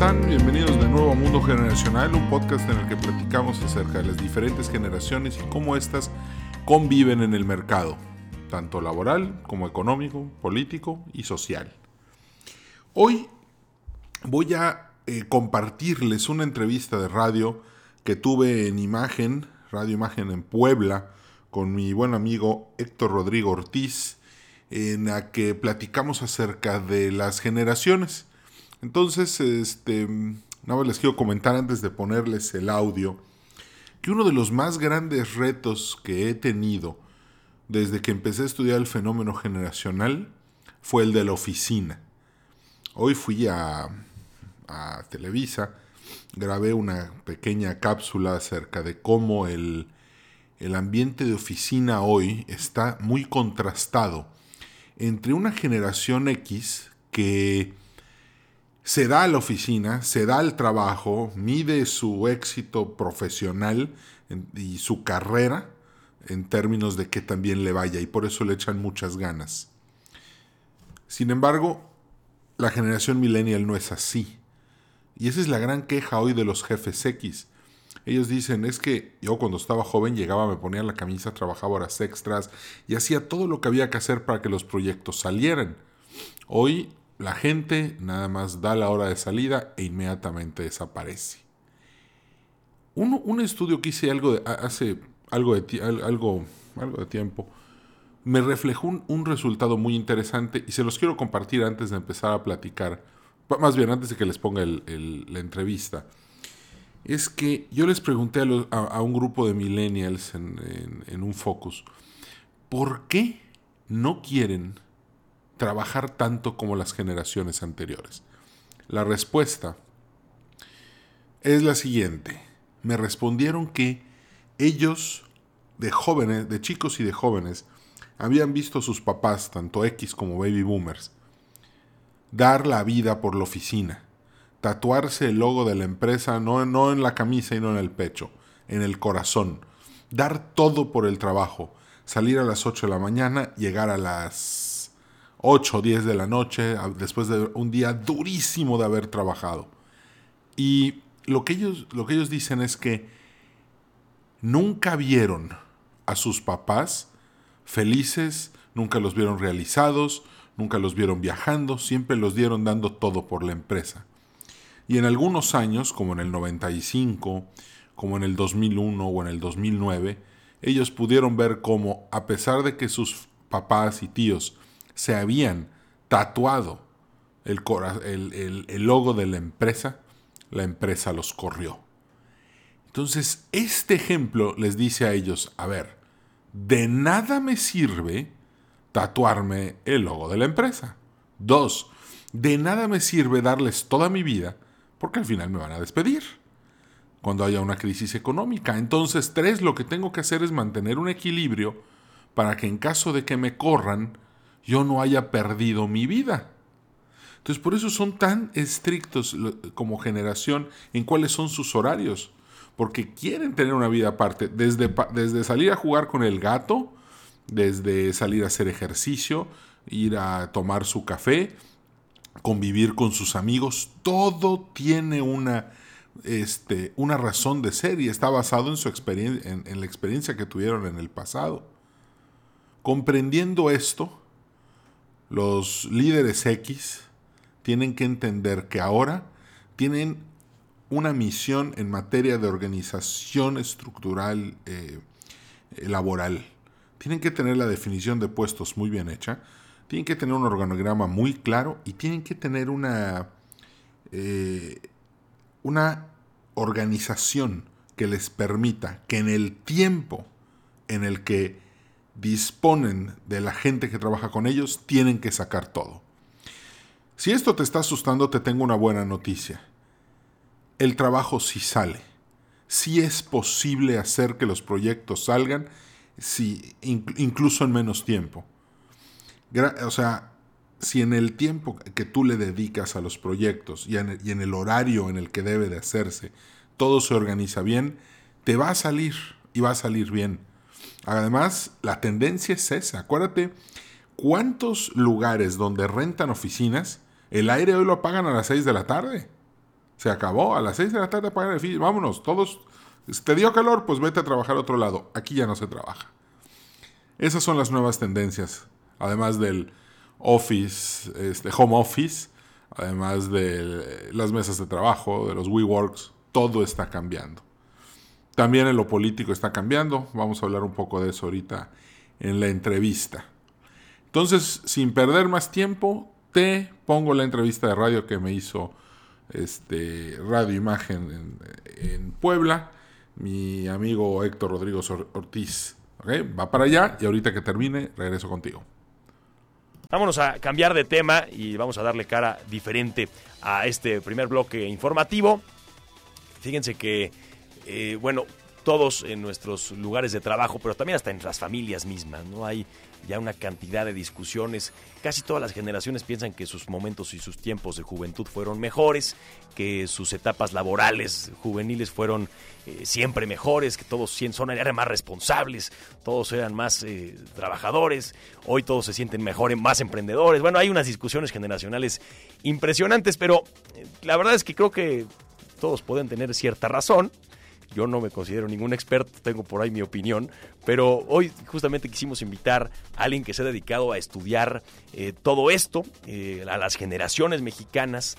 están? Bienvenidos de nuevo a Mundo Generacional, un podcast en el que platicamos acerca de las diferentes generaciones y cómo éstas conviven en el mercado, tanto laboral como económico, político y social. Hoy voy a eh, compartirles una entrevista de radio que tuve en Imagen, Radio Imagen en Puebla, con mi buen amigo Héctor Rodrigo Ortiz, en la que platicamos acerca de las generaciones. Entonces, este, nada más les quiero comentar antes de ponerles el audio, que uno de los más grandes retos que he tenido desde que empecé a estudiar el fenómeno generacional fue el de la oficina. Hoy fui a, a Televisa, grabé una pequeña cápsula acerca de cómo el, el ambiente de oficina hoy está muy contrastado entre una generación X que se da a la oficina, se da al trabajo, mide su éxito profesional y su carrera en términos de que también le vaya y por eso le echan muchas ganas. Sin embargo, la generación millennial no es así. Y esa es la gran queja hoy de los jefes X. Ellos dicen, es que yo cuando estaba joven llegaba, me ponía la camisa, trabajaba horas extras y hacía todo lo que había que hacer para que los proyectos salieran. Hoy la gente nada más da la hora de salida e inmediatamente desaparece. un estudio que hice algo hace algo de, algo, algo de tiempo me reflejó un, resultado muy interesante y se los quiero compartir antes de empezar a platicar, más bien antes de que les ponga la entrevista. Es que yo les pregunté a, un grupo de millennials en un focus, ¿por qué no quieren trabajar tanto como las generaciones anteriores? La respuesta es la siguiente. Me respondieron que ellos, de jóvenes, de chicos y de jóvenes, habían visto a sus papás, tanto X como baby boomers, dar la vida por la oficina, tatuarse el logo de la empresa no, no en la camisa y no en el pecho, en el corazón, dar todo por el trabajo, salir a las 8 de la mañana, llegar a las 8 o 10 de la noche, después de un día durísimo de haber trabajado. Y lo que ellos, lo que ellos dicen es que nunca vieron a sus papás felices, nunca los vieron realizados, nunca los vieron viajando, siempre los dieron dando todo por la empresa. Y en algunos años, como en el 95, como en el 2001 o en el 2009, ellos pudieron ver cómo, a pesar de que sus papás y tíos se habían tatuado el, logo de la empresa, la empresa los corrió. Entonces, este ejemplo les dice a ellos, a ver, de nada me sirve tatuarme el logo de la empresa. Dos, de nada me sirve darles toda mi vida porque al final me van a despedir cuando haya una crisis económica. Entonces, tres, lo que tengo que hacer es mantener un equilibrio para que en caso de que me corran, yo no haya perdido mi vida. Entonces por eso son tan estrictos como generación en cuáles son sus horarios, porque quieren tener una vida aparte, desde, desde salir a jugar con el gato, desde salir a hacer ejercicio, ir a tomar su café, convivir con sus amigos, todo tiene una, este, una razón de ser y está basado en, su experiencia, en la experiencia que tuvieron en el pasado. Comprendiendo esto, los líderes X tienen que entender que ahora tienen una misión en materia de organización estructural eh, laboral. Tienen que tener la definición de puestos muy bien hecha, tienen que tener un organograma muy claro y tienen que tener una, eh, una organización que les permita que en el tiempo en el que disponen de la gente que trabaja con ellos, tienen que sacar todo. Si esto te está asustando, te tengo una buena noticia. El trabajo sí sale. Sí es posible hacer que los proyectos salgan, si, incluso en menos tiempo. O sea, si en el tiempo que tú le dedicas a los proyectos y en, el, y en el horario en el que debe de hacerse, todo se organiza bien, te va a salir y va a salir bien. Además, la tendencia es esa. Acuérdate, ¿cuántos lugares donde rentan oficinas, el aire hoy lo apagan a las 6 de la tarde? Se acabó, a las 6 de la tarde pagar el vámonos, todos, te dio calor, pues vete a trabajar a otro lado, aquí ya no se trabaja. Esas son las nuevas tendencias, además del office, este, home office, además de las mesas de trabajo, de los WeWorks, todo está cambiando. También en lo político está cambiando, vamos a hablar un poco de eso ahorita en la entrevista. Entonces, sin perder más tiempo, te pongo la entrevista de radio que me hizo este, Radio Imagen en, Puebla, mi amigo Héctor Rodrigo Ortiz. Va para allá y ahorita que termine, regreso contigo. Vámonos a cambiar de tema y vamos a darle cara diferente a este primer bloque informativo. Fíjense que, eh, bueno, todos en nuestros lugares de trabajo, pero también hasta en las familias mismas, ¿no? Hay ya una cantidad de discusiones. Casi todas las generaciones piensan que sus momentos y sus tiempos de juventud fueron mejores, que sus etapas laborales juveniles fueron eh, siempre mejores, que todos son eran más responsables, todos eran más eh, trabajadores, hoy todos se sienten mejores, más emprendedores. Bueno, hay unas discusiones generacionales impresionantes, pero eh, la verdad es que creo que todos pueden tener cierta razón. Yo no me considero ningún experto, tengo por ahí mi opinión, pero hoy justamente quisimos invitar a alguien que se ha dedicado a estudiar eh, todo esto, eh, a las generaciones mexicanas.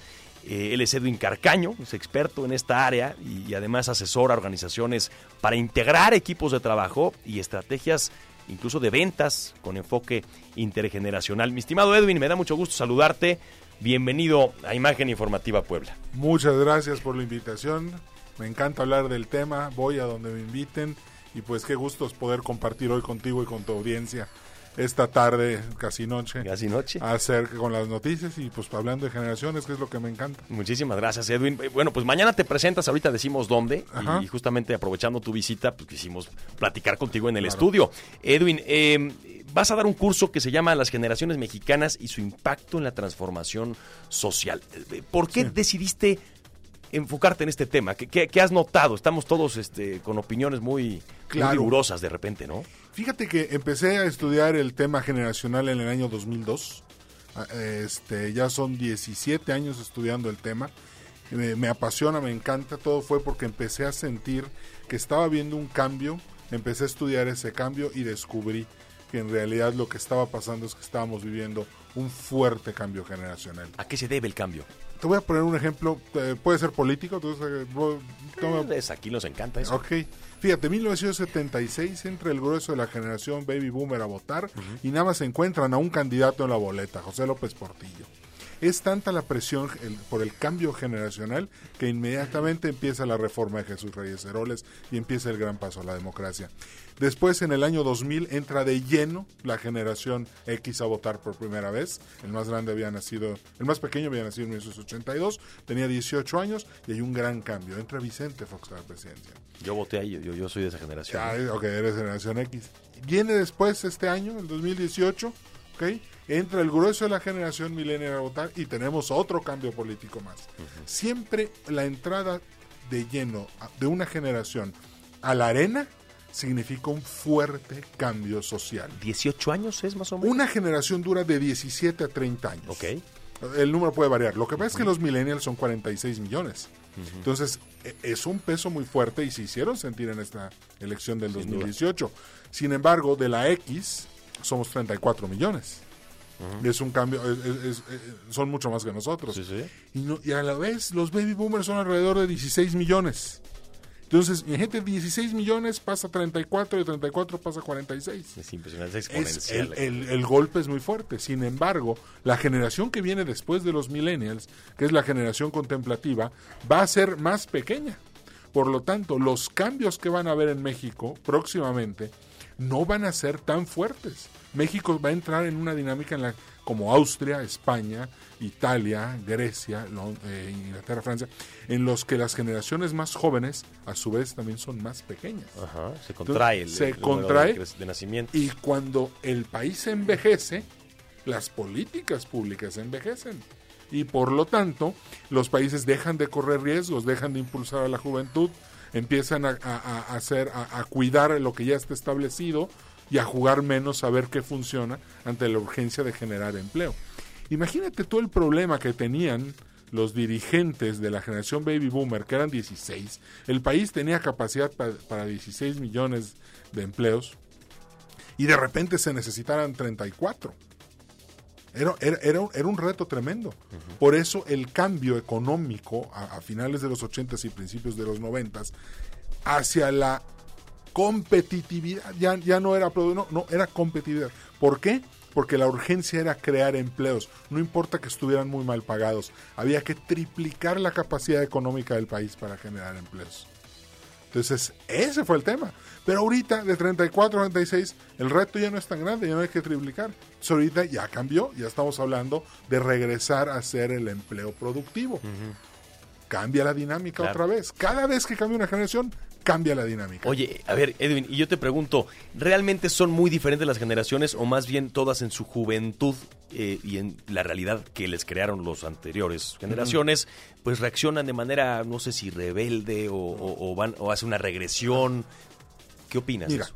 Eh, él es Edwin Carcaño, es experto en esta área y, además asesora a organizaciones para integrar equipos de trabajo y estrategias incluso de ventas con enfoque intergeneracional. Mi estimado Edwin, me da mucho gusto saludarte. Bienvenido a Imagen Informativa Puebla. Muchas gracias por la invitación. Me encanta hablar del tema, voy a donde me inviten y pues qué gusto es poder compartir hoy contigo y con tu audiencia esta tarde, casi noche. Casi noche. Acerca con las noticias y pues hablando de generaciones, que es lo que me encanta. Muchísimas gracias, Edwin. Eh, bueno, pues mañana te presentas, ahorita decimos dónde. Y justamente aprovechando tu visita, pues quisimos platicar contigo en el estudio. Edwin, em, vas a dar un curso que se llama Las generaciones mexicanas y su impacto en la transformación social. Eh, ¿Por qué decidiste enfocarte en este tema? ¿Qué, has notado? Estamos todos este, con opiniones muy, rigurosas de repente, ¿no? Fíjate que empecé a estudiar el tema generacional en el año 2002. Ah, este, ya son 17 años estudiando el tema. Me, me, apasiona, me encanta. Todo fue porque empecé a sentir que estaba viendo un cambio. Empecé a estudiar ese cambio y descubrí que en realidad lo que estaba pasando es que estábamos viviendo un fuerte cambio generacional. ¿A qué se debe el cambio? Te voy a poner un ejemplo, eh, puede ser político, entonces, eh, aquí nos encanta eso. Ok, fíjate, 1976 entra el grueso de la generación baby boomer a votar y nada más se encuentran a un candidato en la boleta, José López Portillo. Es tanta la presión por el cambio generacional que inmediatamente empieza la reforma de Jesús Reyes Heroles y empieza el gran paso a la democracia. Después, en el año 2000, entra de lleno la generación X a votar por primera vez. El más grande había nacido, el más pequeño había nacido en 1982, tenía 18 años y hay un gran cambio. Entra Vicente Fox a la presidencia. Yo voté ahí, yo, yo soy de esa generación. Ah, ok, eres generación X. Viene después este año, el 2018, ok, entra el grueso de la generación millennial a votar y tenemos otro cambio político más. Siempre la entrada de lleno de una generación a la arena significa un fuerte cambio social. ¿18 años es más o menos? Una generación dura de 17 a 30 años. Ok. El número puede variar. Lo que pasa es que los millennials son 46 millones. Entonces, e, es un peso muy fuerte y se hicieron sentir en esta elección del 2018. Sin embargo, de la X somos 34 millones. Es un cambio, son mucho más que nosotros. Y, y a la vez, los baby boomers son alrededor de 16 millones. Entonces, mi gente, 16 millones pasa a 34 y 34 pasa a 46. Es impresionante, es exponencial. el, golpe es muy fuerte. Sin embargo, la generación que viene después de los millennials, que es la generación contemplativa, va a ser más pequeña. Por lo tanto, los cambios que van a haber en México próximamente no van a ser tan fuertes. México va a entrar en una dinámica en la como Austria, España, Italia, Grecia, eh, Inglaterra, Francia, en los que las generaciones más jóvenes a su vez también son más pequeñas. Ajá, se contrae el, se contrae de, nacimiento. Y cuando el país envejece, las políticas públicas envejecen. Y por lo tanto, los países dejan de correr riesgos, dejan de impulsar a la juventud, empiezan a, hacer, a cuidar lo que ya está establecido, y a jugar menos a ver qué funciona ante la urgencia de generar empleo. Imagínate todo el problema que tenían los dirigentes de la generación baby boomer, que eran 16, el país tenía capacidad pa- para 16 millones de empleos y de repente se necesitaran 34. Era, era, era, un- era un reto tremendo. Por eso el cambio económico a, a finales de los 80s y principios de los 90s hacia la competitividad, ya, ya no era produ- no, no, era competitividad. ¿Por qué? Porque la urgencia era crear empleos, no importa que estuvieran muy mal pagados, había que triplicar la capacidad económica del país para generar empleos. Entonces, ese fue el tema. Pero ahorita, de 34 a 36, el reto ya no es tan grande, ya no hay que triplicar. Entonces, ahorita ya cambió, ya estamos hablando de regresar a ser el empleo productivo. Cambia la dinámica Claro. otra vez. Cada vez que cambia una generación, cambia la dinámica. Oye, a ver, Edwin, y yo te pregunto, ¿realmente son muy diferentes las generaciones o más bien todas en su juventud eh, y en la realidad que les crearon los anteriores generaciones, pues reaccionan de manera, no sé si rebelde o, o- o van o hace una regresión? ¿Qué opinas? de Mira, eso?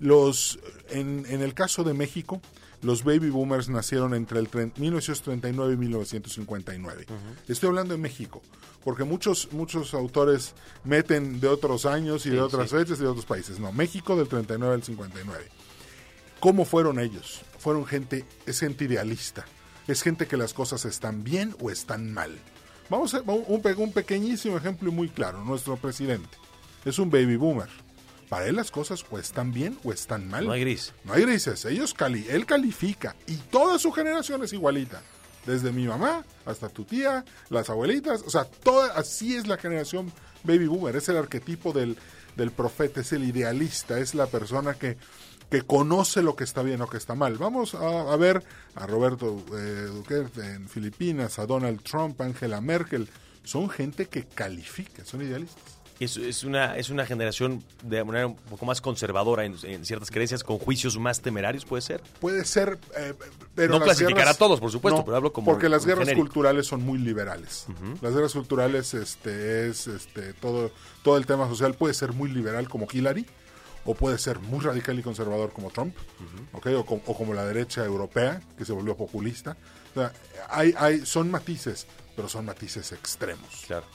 los en, en el caso de México, los baby boomers nacieron entre el tre- 1939 y 1959. Estoy hablando de México, porque muchos muchos autores meten de otros años y de otras sí. fechas y de otros países. No, México del 39 al 59. ¿Cómo fueron ellos? Fueron gente, es gente idealista. Es gente que las cosas están bien o están mal. Vamos a un, un pequeñísimo ejemplo y muy claro. Nuestro presidente es un baby boomer. Para él las cosas o están bien o están mal. No hay gris. No hay grises. Ellos cali él califica y toda su generación es igualita. Desde mi mamá hasta tu tía, las abuelitas, o sea, toda, así es la generación baby boomer. Es el arquetipo del, del profeta, es el idealista, es la persona que, que conoce lo que está bien o que está mal. Vamos a, a ver a Roberto eh, Duterte en Filipinas, a Donald Trump, Angela Merkel. Son gente que califica, son idealistas. Es, es una, es una generación de manera un poco más conservadora en, en ciertas creencias, con juicios más temerarios, ¿puede ser? Puede ser, eh, pero No las clasificar guerras- a todos, por supuesto, No, pero hablo como porque las guerras genérico. culturales son muy liberales. Las guerras culturales, este, es, este, todo, todo el tema social puede ser muy liberal como Hillary, o puede ser muy radical y conservador como Trump, ¿ok? o, com- o como la derecha europea que se volvió populista. O sea, hay, hay, son matices, pero son matices extremos. Claro.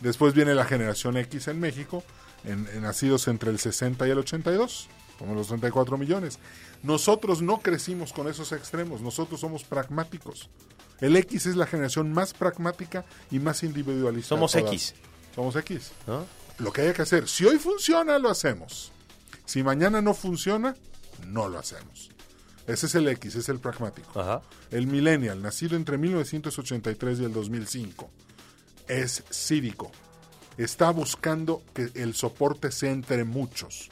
Después viene la generación X en México, en, en nacidos entre el 60 y el 82, como los 34 millones. Nosotros no crecimos con esos extremos, nosotros somos pragmáticos. El X es la generación más pragmática y más individualista. Somos. X. Somos X. ¿no? Lo que haya que hacer. Si hoy funciona, lo hacemos. Si mañana no funciona, no lo hacemos. Ese es el X, es el pragmático. Ajá. El millennial, nacido entre 1983 y el 2005, es cívico. Está buscando que el soporte sea entre muchos.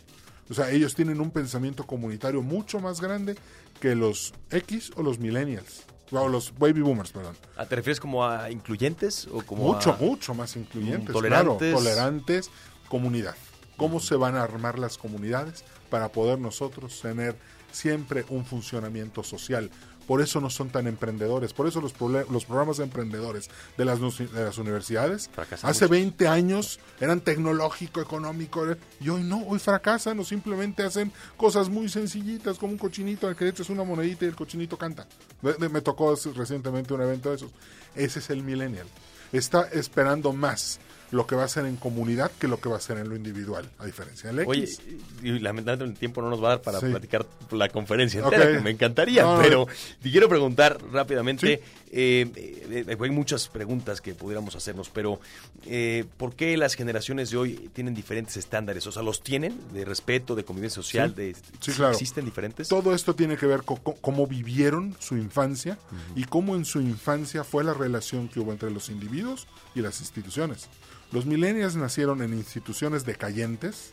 O sea, ellos tienen un pensamiento comunitario mucho más grande que los X o los millennials. O los baby boomers, perdón. Ah, ¿Te refieres como a incluyentes o como Mucho, a- mucho más incluyentes. Tolerantes. claro, tolerantes, comunidad. ¿Cómo se van a armar las comunidades para poder nosotros tener siempre un funcionamiento social? Por eso no son tan emprendedores. Por eso los, los programas de emprendedores de las, de las universidades Fracasan hace mucho. 20 años eran tecnológico, económico. era- Y hoy no, hoy fracasan o simplemente hacen cosas muy sencillitas como un cochinito al que le echas una monedita y el cochinito canta. De- me tocó recientemente un evento de esos. Ese es el millennial. Está esperando más lo que va a hacer en comunidad que lo que va a hacer en lo individual, a diferencia del X. Oye, y lamentablemente el tiempo no nos va a dar para Sí. platicar la conferencia entera, que me encantaría, No, pero te quiero preguntar rápidamente, Sí. eh, eh, hay muchas preguntas que pudiéramos hacernos, pero eh, ¿por qué las generaciones de hoy tienen diferentes estándares? O sea, ¿los tienen de respeto, de convivencia social? Sí. De, Sí, claro. ¿Existen diferentes? Todo esto tiene que ver con co- cómo vivieron su infancia y cómo en su infancia fue la relación que hubo entre los individuos y las instituciones. Los millennials nacieron en instituciones decayentes,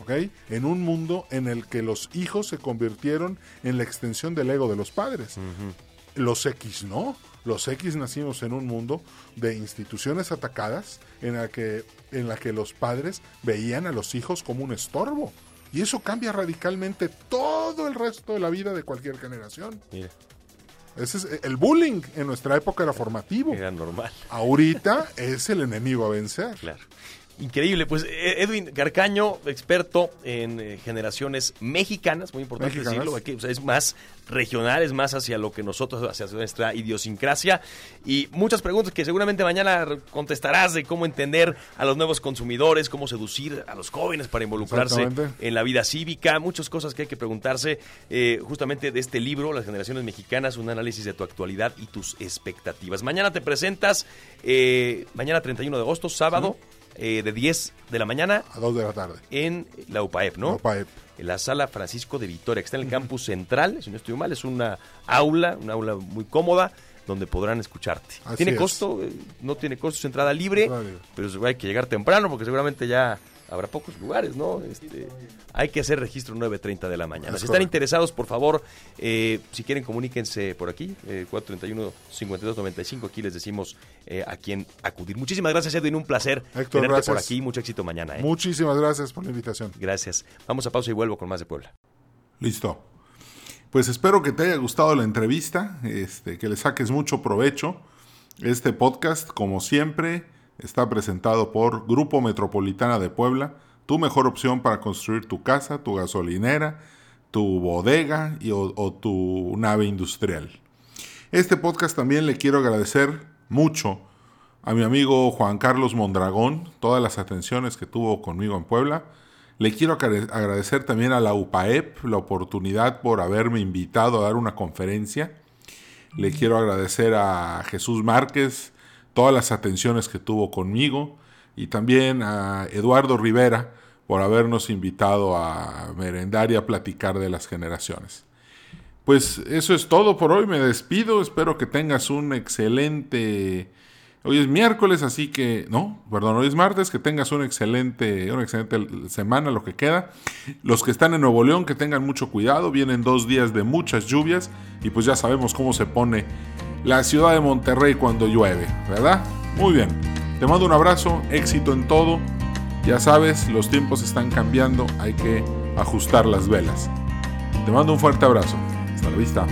¿ok? En un mundo en el que los hijos se convirtieron en la extensión del ego de los padres. Los X no. Los X nacimos en un mundo de instituciones atacadas en la que, en la que los padres veían a los hijos como un estorbo. Y eso cambia radicalmente todo el resto de la vida de cualquier generación. Mira, Ese es, el bullying en nuestra época era formativo. era normal. Ahorita es el enemigo a vencer. Claro. Increíble, pues eh, Edwin Carcaño, experto en eh, generaciones mexicanas, muy importante Mexicanas. decirlo, aquí, o sea, es más regional, es más hacia lo que nosotros, hacia nuestra idiosincrasia. Y muchas preguntas que seguramente mañana contestarás de cómo entender a los nuevos consumidores, cómo seducir a los jóvenes para involucrarse en la vida cívica, muchas cosas que hay que preguntarse eh, justamente de este libro, Las generaciones mexicanas, un análisis de tu actualidad y tus expectativas. Mañana te presentas, eh, mañana 31 de agosto, sábado, eh, de 10 de la mañana A dos de la tarde. en la UPAEP, ¿no? UPAEP. En la sala Francisco de Vitoria, que está en el campus central, si no estoy mal, es una aula, una aula muy cómoda, donde podrán escucharte. Así ¿Tiene costo? Eh, No tiene costo, es entrada libre, Entrada libre. pero hay que llegar temprano porque seguramente ya habrá pocos lugares, ¿no? Este, hay que hacer registro 9.30 de la mañana. Es si están interesados, por favor, eh, si quieren, comuníquense por aquí, eh, 431-5295, aquí les decimos eh, a quién acudir. Muchísimas gracias, Edwin, un placer Héctor, tenerte por gracias. aquí, mucho éxito mañana. ¿eh? Muchísimas gracias por la invitación. Gracias. Vamos a pausa y vuelvo con más de Puebla. Listo. Pues espero que te haya gustado la entrevista, este, que le saques mucho provecho. Este podcast, como siempre, está presentado por Grupo Metropolitana de Puebla, tu mejor opción para construir tu casa, tu gasolinera, tu bodega y, o, o tu nave industrial. Este podcast también le quiero agradecer mucho a mi amigo Juan Carlos Mondragón, todas las atenciones que tuvo conmigo en Puebla. Le quiero agradecer también a la UPAEP la oportunidad por haberme invitado a dar una conferencia. Le quiero agradecer a Jesús Márquez todas las atenciones que tuvo conmigo y también a Eduardo Rivera por habernos invitado a merendar y a platicar de las generaciones. Pues eso es todo por hoy. Me despido. Espero que tengas un excelente. Hoy es miércoles, así que. No, perdón, hoy es martes. Que tengas un excelente, una excelente semana, lo que queda. Los que están en Nuevo León, que tengan mucho cuidado. Vienen dos días de muchas lluvias. Y pues ya sabemos cómo se pone la ciudad de Monterrey cuando llueve, ¿verdad? Muy bien. Te mando un abrazo. Éxito en todo. Ya sabes, los tiempos están cambiando. Hay que ajustar las velas. Te mando un fuerte abrazo. Hasta la vista.